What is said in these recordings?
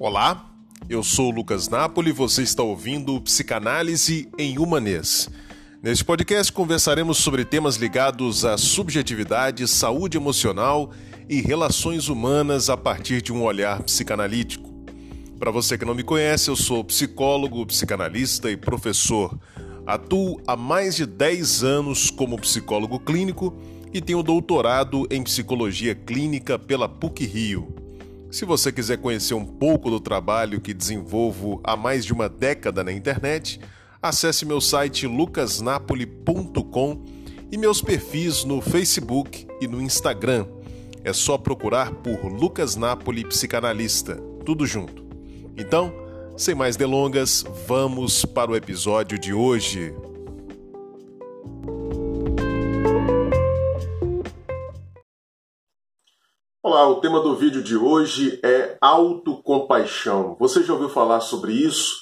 Olá, eu sou Lucas Napoli e você está ouvindo Psicanálise em Humanês. Neste podcast conversaremos sobre temas ligados à subjetividade, saúde emocional e relações humanas a partir de um olhar psicanalítico. Para você que não me conhece, eu sou psicólogo, psicanalista e professor. Atuo há mais de 10 anos como psicólogo clínico e tenho doutorado em psicologia clínica pela PUC Rio. Se você quiser conhecer um pouco do trabalho que desenvolvo há mais de uma década na internet, acesse meu site lucasnapoli.com e meus perfis no Facebook e no Instagram. É só procurar por Lucas Napoli Psicanalista, tudo junto. Então, sem mais delongas, vamos para o episódio de hoje. Olá, o tema do vídeo de hoje é autocompaixão. Você já ouviu falar sobre isso?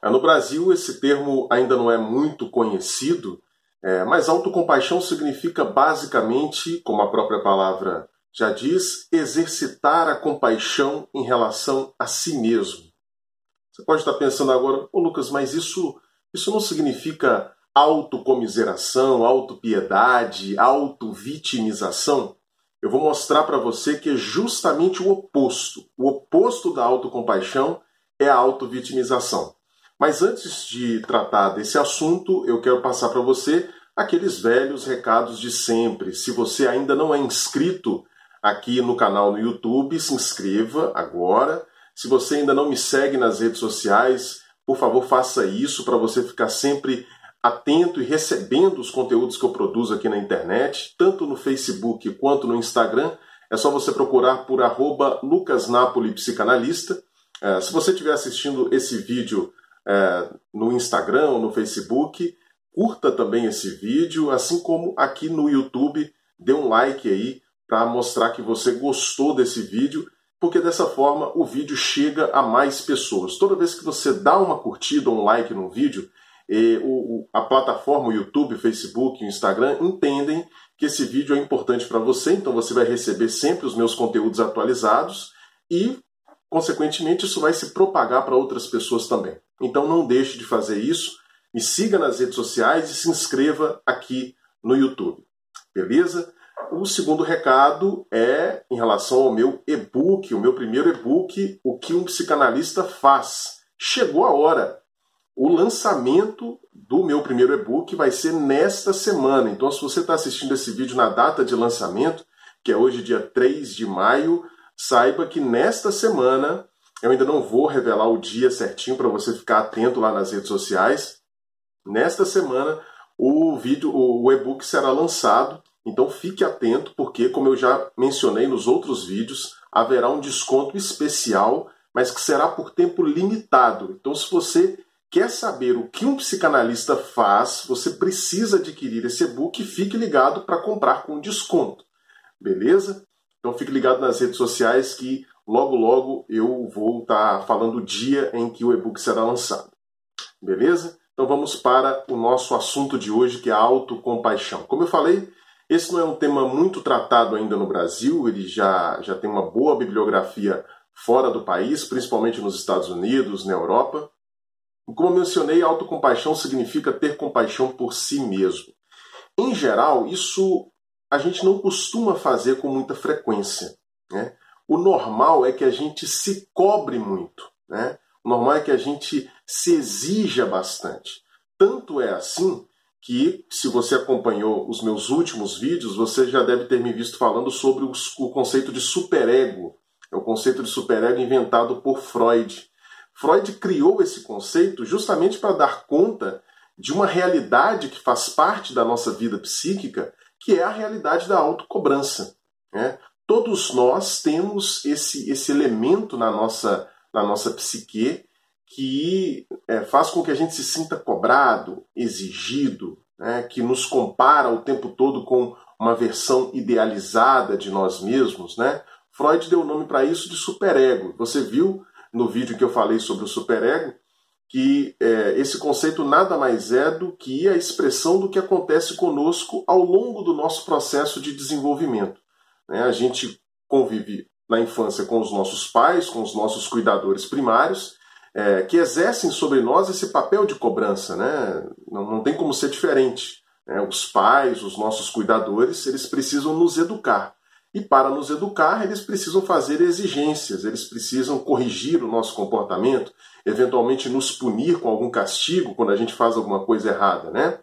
É, no Brasil, esse termo ainda não é muito conhecido, é, mas autocompaixão significa basicamente, como a própria palavra já diz, exercitar a compaixão em relação a si mesmo. Você pode estar pensando agora, ô Lucas, mas isso, isso não significa autocomiseração, autopiedade, autovitimização? Eu vou mostrar para você que é justamente o oposto. O oposto da autocompaixão é a autovitimização. Mas antes de tratar desse assunto, eu quero passar para você aqueles velhos recados de sempre. Se você ainda não é inscrito aqui no canal no YouTube, se inscreva agora. Se você ainda não me segue nas redes sociais, por favor, faça isso para você ficar sempre atento e recebendo os conteúdos que eu produzo aqui na internet, tanto no Facebook quanto no Instagram. É só você procurar por arroba lucasnapolipsicanalista. É, se você estiver assistindo esse vídeo é, no Instagram ou no Facebook, curta também esse vídeo, assim como aqui no YouTube, dê um like aí para mostrar que você gostou desse vídeo, porque dessa forma o vídeo chega a mais pessoas. Toda vez que você dá uma curtida ou um like no vídeo, o, a plataforma, o YouTube, o Facebook, o Instagram entendem que esse vídeo é importante para você, então você vai receber sempre os meus conteúdos atualizados e, consequentemente, isso vai se propagar para outras pessoas também. Então não deixe de fazer isso, me siga nas redes sociais e se inscreva aqui no YouTube. Beleza? O segundo recado é em relação ao meu e-book, o meu primeiro e-book, O que um psicanalista faz. Chegou a hora. O lançamento do meu primeiro e-book vai ser nesta semana. Então, se você está assistindo esse vídeo na data de lançamento, que é hoje, dia 3 de maio, saiba que nesta semana, eu ainda não vou revelar o dia certinho para você ficar atento lá nas redes sociais. Nesta semana, o vídeo, o e-book será lançado. Então fique atento, porque, como eu já mencionei nos outros vídeos, haverá um desconto especial, mas que será por tempo limitado. Então, se você quer saber o que um psicanalista faz, você precisa adquirir esse e-book e fique ligado para comprar com desconto. Beleza? Então fique ligado nas redes sociais que logo logo eu vou estar tá falando o dia em que o e-book será lançado. Beleza? Então vamos para o nosso assunto de hoje, que é autocompaixão. Como eu falei, esse não é um tema muito tratado ainda no Brasil, ele já, já tem uma boa bibliografia fora do país, principalmente nos Estados Unidos, na Europa. Como mencionei, autocompaixão significa ter compaixão por si mesmo. Em geral, isso a gente não costuma fazer com muita frequência. Né? O normal é que a gente se cobre muito. Né? O normal é que a gente se exija bastante. Tanto é assim que, se você acompanhou os meus últimos vídeos, você já deve ter me visto falando sobre o conceito de superego. É o conceito de superego inventado por Freud. Freud criou esse conceito justamente para dar conta de uma realidade que faz parte da nossa vida psíquica, que é a realidade da autocobrança. Né? Todos nós temos esse, esse elemento na nossa, na nossa psique que é, faz com que a gente se sinta cobrado, exigido, né? que nos compara o tempo todo com uma versão idealizada de nós mesmos. Né? Freud deu o nome para isso de superego. Você viu no vídeo que eu falei sobre o superego, que é, esse conceito nada mais é do que a expressão do que acontece conosco ao longo do nosso processo de desenvolvimento. Né? A gente convive na infância com os nossos pais, com os nossos cuidadores primários, é, que exercem sobre nós esse papel de cobrança, né? Não, não tem como ser diferente. Né? Os pais, os nossos cuidadores, eles precisam nos educar. E para nos educar, eles precisam fazer exigências, eles precisam corrigir o nosso comportamento, eventualmente nos punir com algum castigo quando a gente faz alguma coisa errada, né?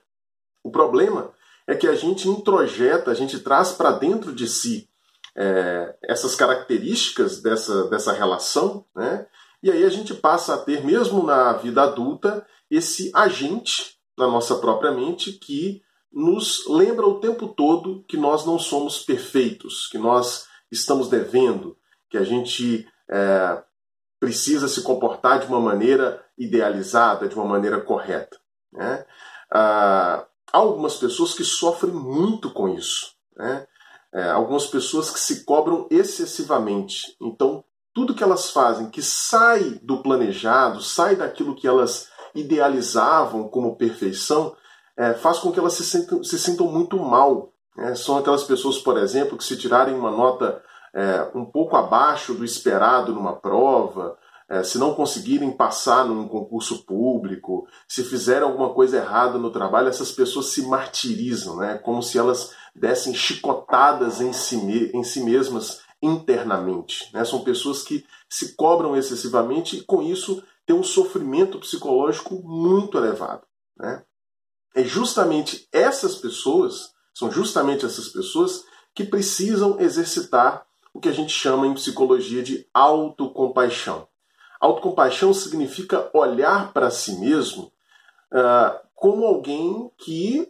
O problema é que a gente introjeta, a gente traz para dentro de si é, essas características dessa, dessa relação, né? E aí a gente passa a ter, mesmo na vida adulta, esse agente na nossa própria mente que nos lembra o tempo todo que nós não somos perfeitos, que nós estamos devendo, que a gente é, precisa se comportar de uma maneira idealizada, de uma maneira correta. Né? Ah, há algumas pessoas que sofrem muito com isso. Né? É, algumas pessoas que se cobram excessivamente. Então, tudo que elas fazem que sai do planejado, sai daquilo que elas idealizavam como perfeição, é, faz com que elas se sintam, se sintam muito mal. Né? São aquelas pessoas, por exemplo, que se tirarem uma nota é, um pouco abaixo do esperado numa prova, é, se não conseguirem passar num concurso público, se fizerem alguma coisa errada no trabalho, essas pessoas se martirizam, né? como se elas dessem chicotadas em si, em si mesmas internamente. Né? São pessoas que se cobram excessivamente e, com isso, têm um sofrimento psicológico muito elevado. Né? É justamente essas pessoas, são justamente essas pessoas que precisam exercitar o que a gente chama em psicologia de autocompaixão. Autocompaixão significa olhar para si mesmo uh, como alguém que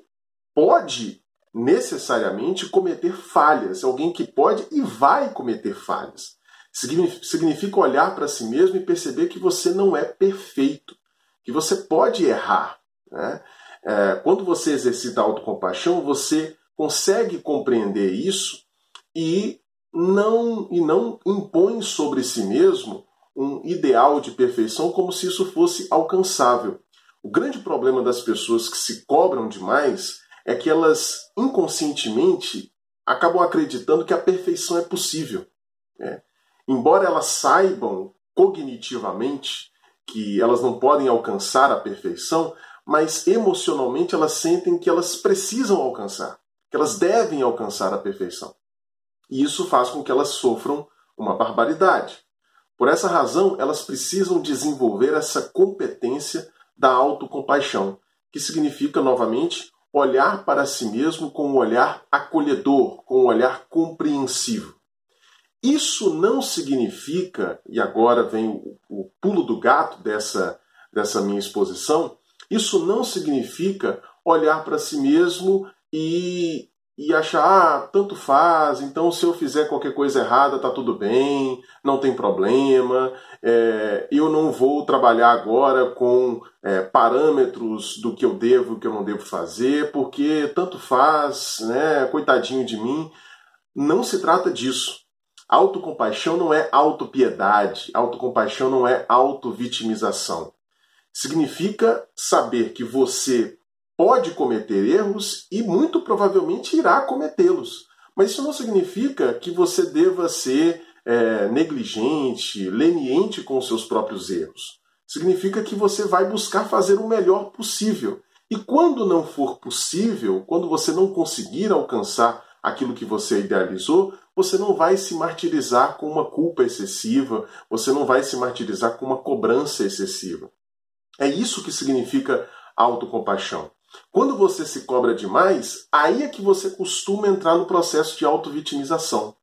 pode necessariamente cometer falhas, alguém que pode e vai cometer falhas. Significa olhar para si mesmo e perceber que você não é perfeito, que você pode errar. Né? É, quando você exercita a autocompaixão, você consegue compreender isso e não, e não impõe sobre si mesmo um ideal de perfeição como se isso fosse alcançável. O grande problema das pessoas que se cobram demais é que elas inconscientemente acabam acreditando que a perfeição é possível. Né? Embora elas saibam cognitivamente que elas não podem alcançar a perfeição, mas emocionalmente elas sentem que elas precisam alcançar, que elas devem alcançar a perfeição. E isso faz com que elas sofram uma barbaridade. Por essa razão, elas precisam desenvolver essa competência da autocompaixão, que significa, novamente, olhar para si mesmo com um olhar acolhedor, com um olhar compreensivo. Isso não significa, e agora vem o, o pulo do gato dessa, dessa minha exposição, isso não significa olhar para si mesmo e, e achar, ah, tanto faz, então se eu fizer qualquer coisa errada tá tudo bem, não tem problema, é, eu não vou trabalhar agora com é, parâmetros do que eu devo e que eu não devo fazer, porque tanto faz, né, coitadinho de mim. Não se trata disso. Autocompaixão não é autopiedade, autocompaixão não é autovitimização. Significa saber que você pode cometer erros e muito provavelmente irá cometê-los. Mas isso não significa que você deva ser é, negligente, leniente com os seus próprios erros. Significa que você vai buscar fazer o melhor possível. E quando não for possível, quando você não conseguir alcançar aquilo que você idealizou, você não vai se martirizar com uma culpa excessiva, você não vai se martirizar com uma cobrança excessiva. É isso que significa autocompaixão. Quando você se cobra demais, aí é que você costuma entrar no processo de autovitimização.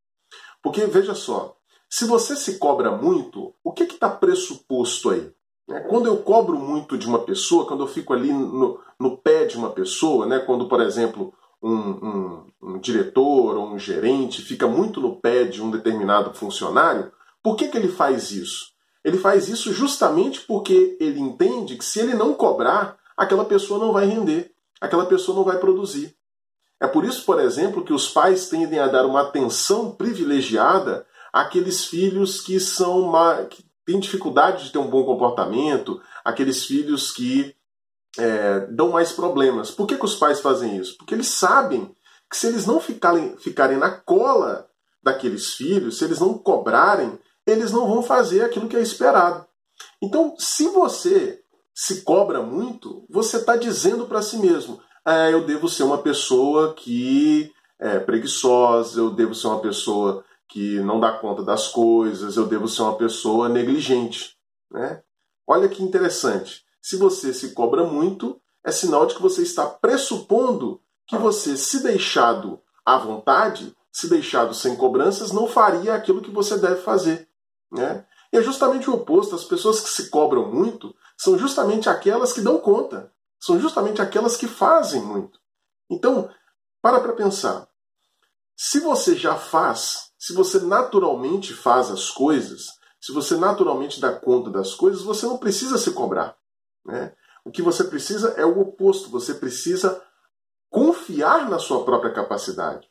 Porque veja só, se você se cobra muito, o que está pressuposto aí? É, quando eu cobro muito de uma pessoa, quando eu fico ali no, no pé de uma pessoa, né, quando, por exemplo, um, um, um, diretor ou um gerente fica muito no pé de um determinado funcionário, por que, que ele faz isso? Ele faz isso justamente porque ele entende que se ele não cobrar, aquela pessoa não vai render, aquela pessoa não vai produzir. É por isso, por exemplo, que os pais tendem a dar uma atenção privilegiada àqueles filhos que são que têm dificuldade de ter um bom comportamento, aqueles filhos que é, dão mais problemas. Por que, que os pais fazem isso? Porque eles sabem que se eles não ficarem, ficarem na cola daqueles filhos, se eles não cobrarem, eles não vão fazer aquilo que é esperado. Então, se você se cobra muito, você está dizendo para si mesmo: é, eu devo ser uma pessoa que é preguiçosa, eu devo ser uma pessoa que não dá conta das coisas, eu devo ser uma pessoa negligente. Né? Olha que interessante. Se você se cobra muito, é sinal de que você está pressupondo que você, se deixado à vontade, se deixado sem cobranças, não faria aquilo que você deve fazer. Né? E é justamente o oposto. As pessoas que se cobram muito são justamente aquelas que dão conta. São justamente aquelas que fazem muito. Então, para para pensar. Se você já faz, se você naturalmente faz as coisas, se você naturalmente dá conta das coisas, você não precisa se cobrar. Né? O que você precisa é o oposto. Você precisa confiar na sua própria capacidade.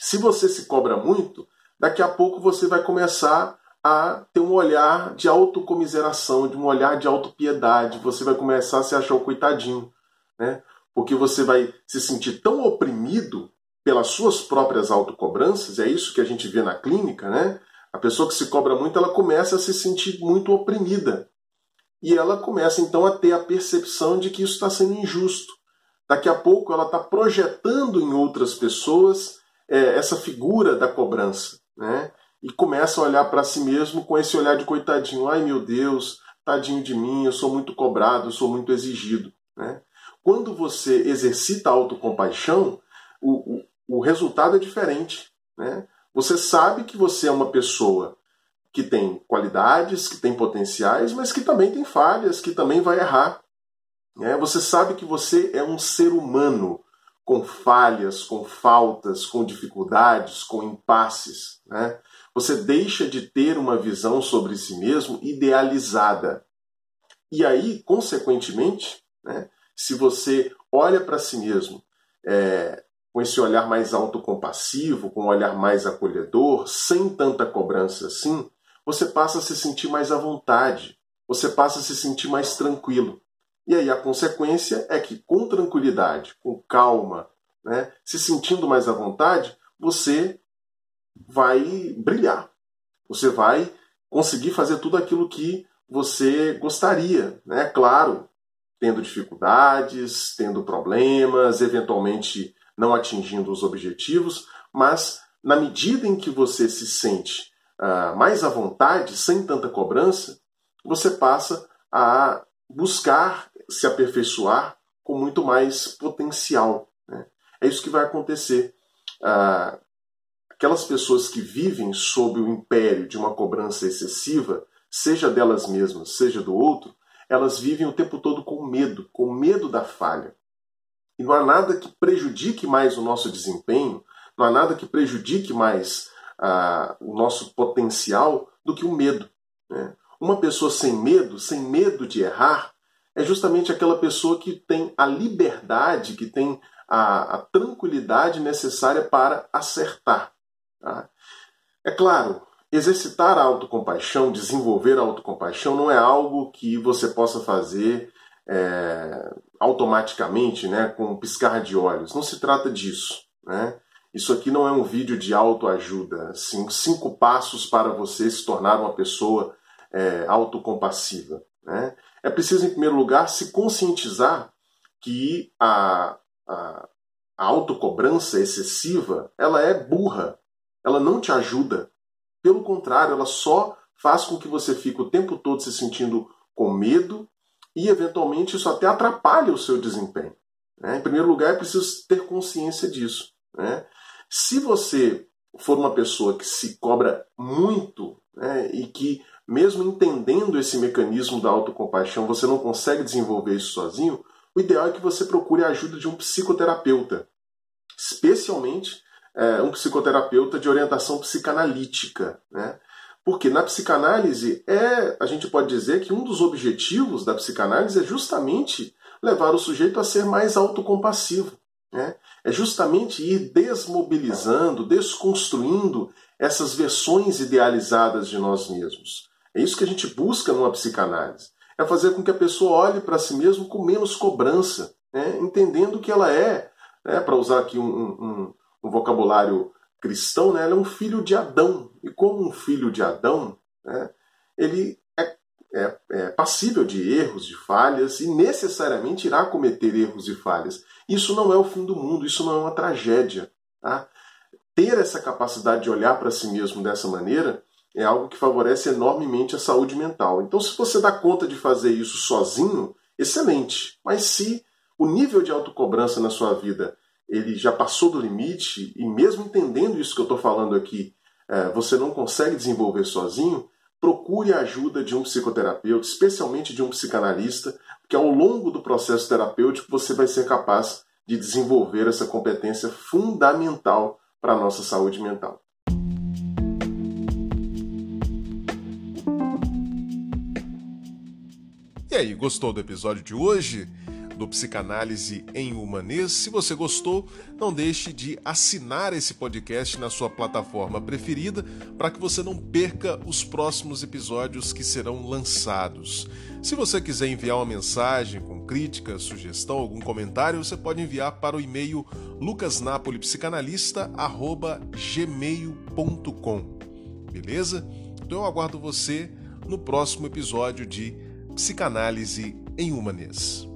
Se você se cobra muito, daqui a pouco você vai começar a ter um olhar de autocomiseração, de um olhar de autopiedade. Você vai começar a se achar o coitadinho, né? Porque você vai se sentir tão oprimido pelas suas próprias autocobranças, é isso que a gente vê na clínica, né? A pessoa que se cobra muito, ela começa a se sentir muito oprimida. E ela começa então a ter a percepção de que isso está sendo injusto. Daqui a pouco ela está projetando em outras pessoas é, essa figura da cobrança, né? E começa a olhar para si mesmo com esse olhar de coitadinho. Ai meu Deus, tadinho de mim, eu sou muito cobrado, eu sou muito exigido. Né? Quando você exercita a autocompaixão, o, o, o resultado é diferente. Né? Você sabe que você é uma pessoa que tem qualidades, que tem potenciais, mas que também tem falhas, que também vai errar. Né? Você sabe que você é um ser humano com falhas, com faltas, com dificuldades, com impasses. Né? Você deixa de ter uma visão sobre si mesmo idealizada. E aí, consequentemente, né, se você olha para si mesmo é, com esse olhar mais autocompassivo, com um olhar mais acolhedor, sem tanta cobrança assim, você passa a se sentir mais à vontade, você passa a se sentir mais tranquilo. E aí a consequência é que, com tranquilidade, com calma, né, se sentindo mais à vontade, você vai brilhar. Você vai conseguir fazer tudo aquilo que você gostaria, né? Claro, tendo dificuldades, tendo problemas, eventualmente não atingindo os objetivos, mas na medida em que você se sente uh, mais à vontade, sem tanta cobrança, você passa a buscar se aperfeiçoar com muito mais potencial. Né? É isso que vai acontecer. Uh, aquelas pessoas que vivem sob o império de uma cobrança excessiva, seja delas mesmas, seja do outro, elas vivem o tempo todo com medo, com medo da falha. E não há nada que prejudique mais o nosso desempenho, não há nada que prejudique mais ah, o nosso potencial do que o medo. Né? Uma pessoa sem medo, sem medo de errar, é justamente aquela pessoa que tem a liberdade, que tem a, a tranquilidade necessária para acertar. Tá? É claro, exercitar a autocompaixão, desenvolver a autocompaixão não é algo que você possa fazer é, automaticamente, né, com um piscar de olhos. Não se trata disso. Né? Isso aqui não é um vídeo de autoajuda, assim, cinco passos para você se tornar uma pessoa é, autocompassiva. Né? É preciso, em primeiro lugar, se conscientizar que a, a, a autocobrança excessiva ela é burra ela não te ajuda. Pelo contrário, ela só faz com que você fique o tempo todo se sentindo com medo e, eventualmente, isso até atrapalha o seu desempenho. Né? Em primeiro lugar, é preciso ter consciência disso. Né? Se você for uma pessoa que se cobra muito né, e que, mesmo entendendo esse mecanismo da autocompaixão, você não consegue desenvolver isso sozinho, o ideal é que você procure a ajuda de um psicoterapeuta, especialmente é, um psicoterapeuta de orientação psicanalítica. Né? Porque na psicanálise, é, a gente pode dizer que um dos objetivos da psicanálise é justamente levar o sujeito a ser mais autocompassivo. Né? É justamente ir desmobilizando, desconstruindo essas versões idealizadas de nós mesmos. É isso que a gente busca numa psicanálise. É fazer com que a pessoa olhe para si mesmo com menos cobrança, né? entendendo que ela é, né, para usar aqui um, um, um vocabulário cristão, né, ela é um filho de Adão. E como um filho de Adão, né, ele é, é, é passível de erros, de falhas, e necessariamente irá cometer erros e falhas. Isso não é o fim do mundo, isso não é uma tragédia. Tá? Ter essa capacidade de olhar para si mesmo dessa maneira é algo que favorece enormemente a saúde mental. Então, se você dá conta de fazer isso sozinho, excelente. Mas se o nível de autocobrança na sua vida ele já passou do limite, e mesmo entendendo isso que eu estou falando aqui, é, você não consegue desenvolver sozinho, procure a ajuda de um psicoterapeuta, especialmente de um psicanalista, porque ao longo do processo terapêutico você vai ser capaz de desenvolver essa competência fundamental para a nossa saúde mental. E aí, gostou do episódio de hoje? Do Psicanálise em Humanês. Se você gostou, não deixe de assinar esse podcast na sua plataforma preferida para que você não perca os próximos episódios que serão lançados. Se você quiser enviar uma mensagem com crítica, sugestão, algum comentário, você pode enviar para o e-mail lucasnapolipsicanalista@gmail.com. Beleza? Então eu aguardo você no próximo episódio de Psicanálise em Humanês.